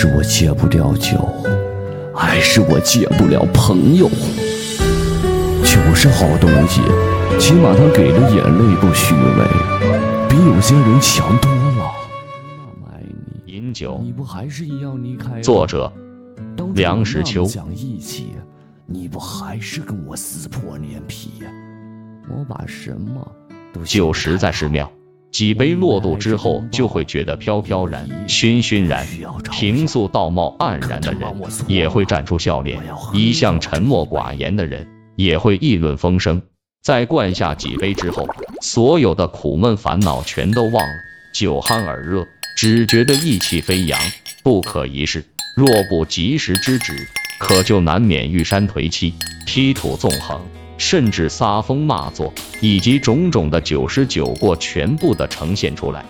是我戒不掉酒，还是我戒不了朋友？酒是好东西，起码它给的眼泪不虚伪，比有些人强多了。饮酒，你不还是一样离开？作者：梁实秋。讲义气，你不还是跟我撕破脸皮？我把什么都酒实在是妙。几杯落肚之后，就会觉得飘飘然、熏熏然。平素道貌岸然的人，也会绽出笑脸；一向沉默寡言的人，也会议论风生。在灌下几杯之后，所有的苦闷烦恼全都忘了，酒酣耳热，只觉得意气飞扬，不可一世。若不及时制止，可就难免玉山颓泣，劈土纵横。甚至撒疯骂作，以及种种的九十九过，全部的呈现出来。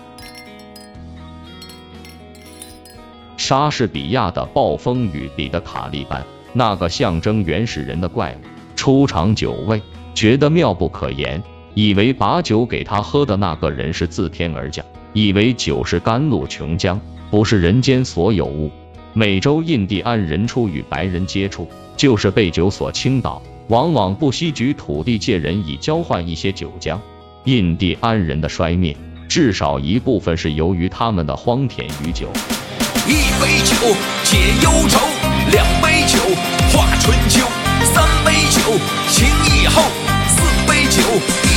莎士比亚的《暴风雨》里的卡利班，那个象征原始人的怪物，出尝酒味，觉得妙不可言，以为把酒给他喝的那个人是自天而降，以为酒是甘露琼浆，不是人间所有物。美洲印第安人初与白人接触，就是被酒所倾倒。往往不惜举土地借人以交换一些酒浆。印第安人的衰灭，至少一部分是由于他们的荒田与酒。一杯酒解忧愁，两杯酒话春秋，三杯酒情义厚，四杯酒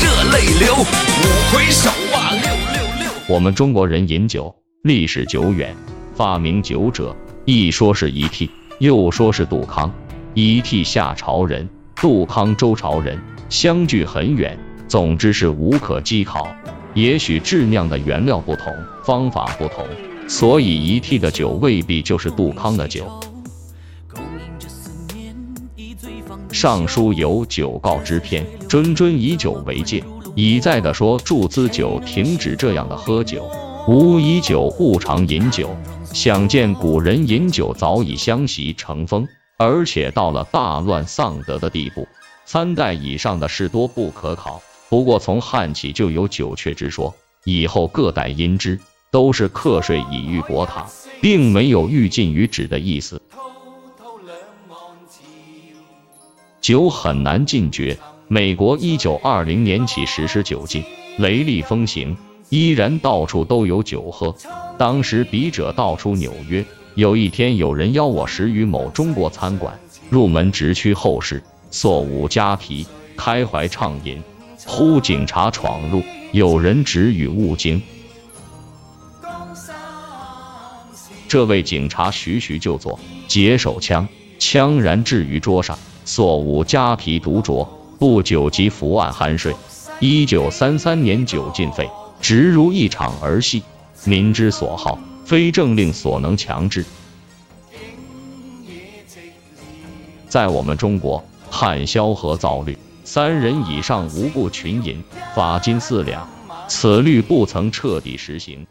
热泪流，五回首啊六六六。我们中国人饮酒历史久远，发明酒者一说是一替，又说是杜康，一替夏朝人。杜康周朝人相距很远，总之是无可稽考。也许制酿的原料不同，方法不同，所以一屉的酒未必就是杜康的酒。尚书有酒告之篇，谆谆以酒为戒，一再的说祝兹酒停止这样的喝酒，吾以酒勿常饮酒。想见古人饮酒早已相习成风。而且到了大乱丧德的地步，三代以上的事多不可考。不过从汉起就有九阙之说，以后各代因之，都是课税以御国塔，并没有欲禁于止的意思。酒很难禁绝，美国一九二零年起实施酒禁，雷厉风行，依然到处都有酒喝。当时笔者道出纽约。有一天，有人邀我食于某中国餐馆，入门直趋后室，坐五加皮，开怀畅饮。忽警察闯入，有人指语勿惊。这位警察徐徐就坐，解手枪，枪然置于桌上，坐五加皮独酌。不久即伏案酣睡。一九三三年酒尽废，直如一场儿戏，民之所好。非政令所能强制。在我们中国，汉萧何造律，三人以上无故群饮，罚金四两。此律不曾彻底实行。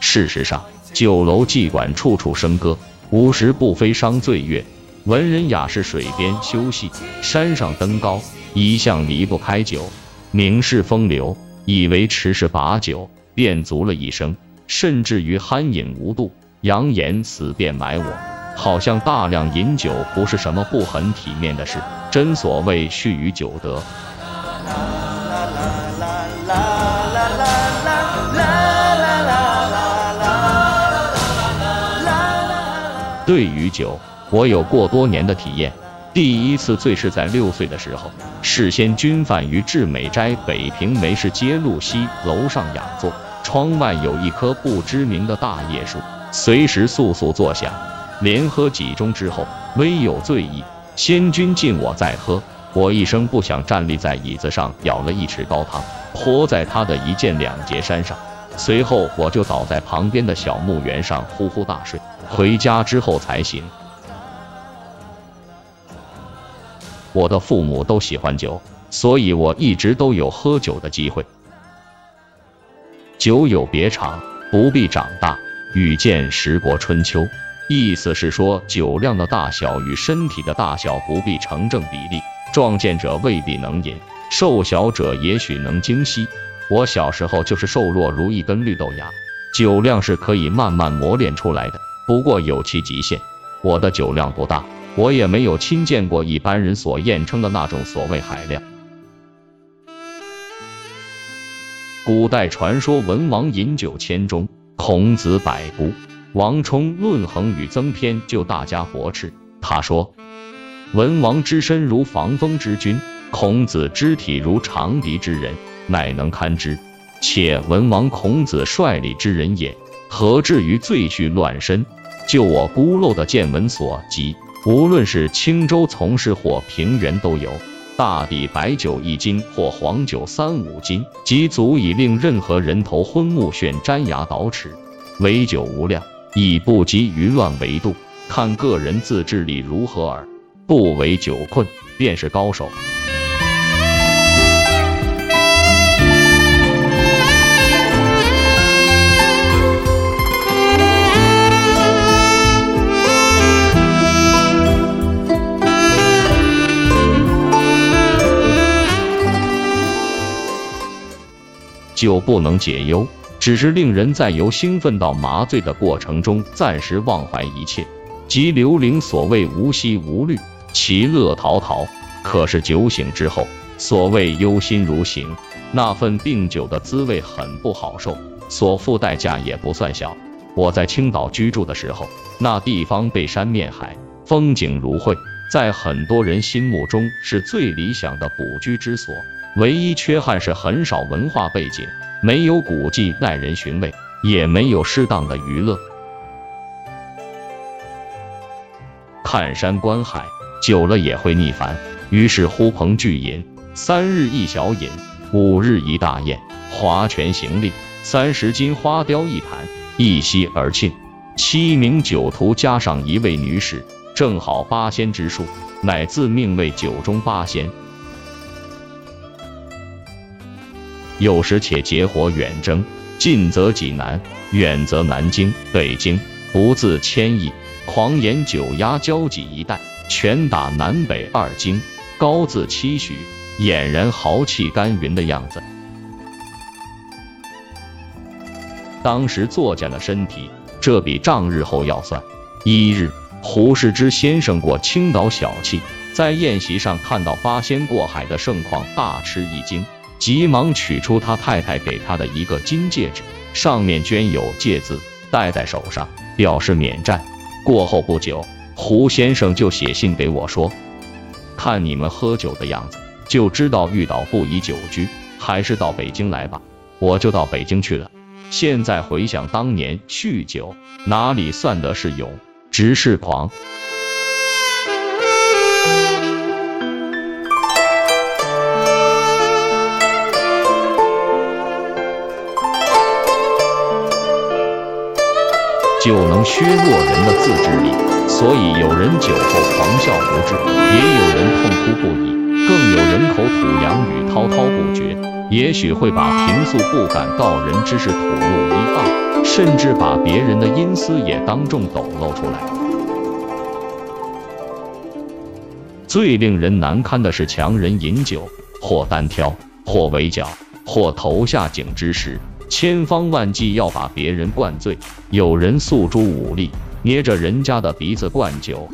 事实上，酒楼妓馆处处笙歌，无时不飞觞醉月。文人雅士水边休息，山上登高，一向离不开酒。名士风流，以为持是把酒，便足了一生，甚至于酣饮无度，扬言死便埋我。好像大量饮酒不是什么不很体面的事。真所谓蓄于酒德。对于酒，我有过多年的体验。第一次醉是在六岁的时候，事先均饭于至美斋北平梅市街路西楼上雅座，窗外有一棵不知名的大叶树，随时簌簌作响。连喝几盅之后，微有醉意。先君敬我再喝，我一声不响站立在椅子上，舀了一匙高汤，泼在他的一件两截衫上。随后我就倒在旁边的小墓园上呼呼大睡，回家之后才醒。我的父母都喜欢酒，所以我一直都有喝酒的机会。酒有别长，不必长大。语见十国春秋，意思是说酒量的大小与身体的大小不必成正比例。壮健者未必能饮，瘦小者也许能精吸。我小时候就是瘦弱如一根绿豆芽，酒量是可以慢慢磨练出来的，不过有其极限。我的酒量不大，我也没有亲见过一般人所艳称的那种所谓海量。古代传说文王饮酒千钟，孔子百步。王充《论衡·与增篇》就大加驳斥，他说。文王之身如防风之君，孔子之体如长笛之人，乃能堪之。且文王孔子率礼之人也，何至于醉酗乱身？就我孤陋的见闻所及，无论是青州从事或平原都有，大抵白酒一斤或黄酒三五斤，即足以令任何人头昏目眩、粘牙倒齿。唯酒无量，以不及于乱为度，看个人自制力如何耳。不为酒困，便是高手。酒不能解忧，只是令人在由兴奋到麻醉的过程中暂时忘怀一切，即刘伶所谓无息无虑。其乐陶陶，可是酒醒之后，所谓忧心如醒，那份病酒的滋味很不好受，所付代价也不算小。我在青岛居住的时候，那地方背山面海，风景如绘，在很多人心目中是最理想的补居之所。唯一缺憾是很少文化背景，没有古迹耐人寻味，也没有适当的娱乐。看山观海。久了也会腻烦，于是呼朋聚饮，三日一小饮，五日一大宴，划拳行令，三十斤花雕一坛，一吸而尽。七名酒徒加上一位女使，正好八仙之数，乃自命为酒中八仙。有时且结伙远征，近则济南，远则南京、北京，不自谦意，狂言酒压交戟一带。拳打南北二京，高自期许，俨然豪气干云的样子。当时作践了身体，这比仗日后要算。一日，胡适之先生过青岛小憩，在宴席上看到八仙过海的盛况，大吃一惊，急忙取出他太太给他的一个金戒指，上面镌有“戒”字，戴在手上，表示免战。过后不久。胡先生就写信给我说：“看你们喝酒的样子，就知道遇到不宜久居，还是到北京来吧。”我就到北京去了。现在回想当年酗酒，哪里算得是勇，只是狂。酒能削弱人的自制力。所以有人酒后狂笑不止，也有人痛哭不已，更有人口吐洋语滔滔不绝，也许会把平素不敢告人之事吐露一二，甚至把别人的阴私也当众抖露出来。最令人难堪的是强人饮酒，或单挑，或围剿，或投下井之时，千方万计要把别人灌醉。有人诉诸武力。捏着人家的鼻子灌酒，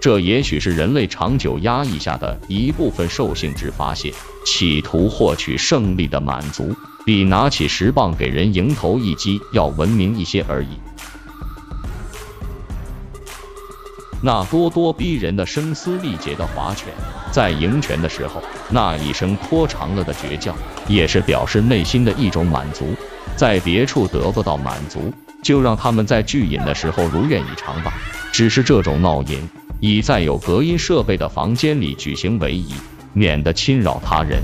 这也许是人类长久压抑下的一部分兽性之发泄，企图获取胜利的满足，比拿起石棒给人迎头一击要文明一些而已。那咄咄逼人的声嘶力竭的划拳，在赢拳的时候，那一声拖长了的绝叫，也是表示内心的一种满足。在别处得不到满足，就让他们在聚饮的时候如愿以偿吧。只是这种闹饮，以在有隔音设备的房间里举行为宜，免得侵扰他人。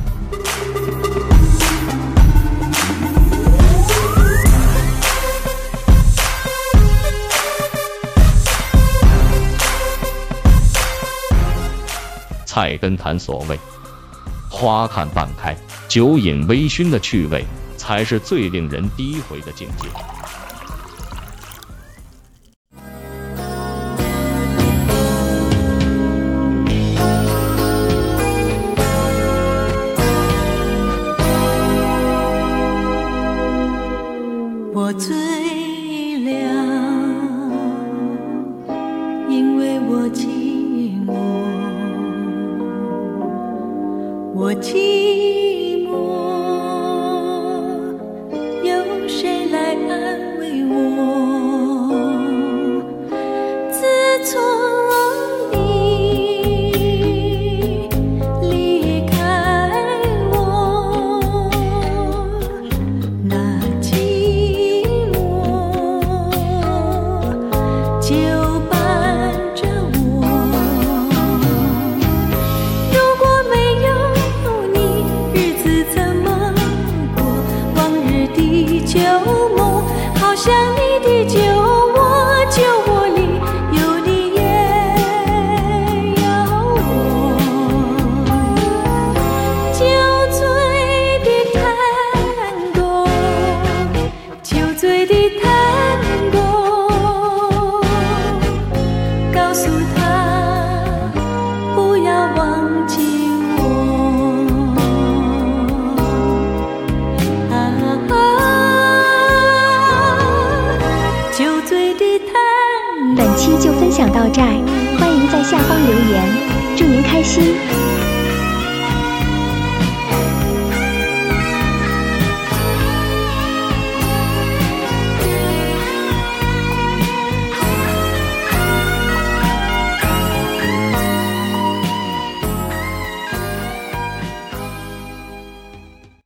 菜根谭所谓。花看半开酒饮微醺的趣味才是最令人低回的境界。想到这儿，欢迎在下方留言，祝您开心。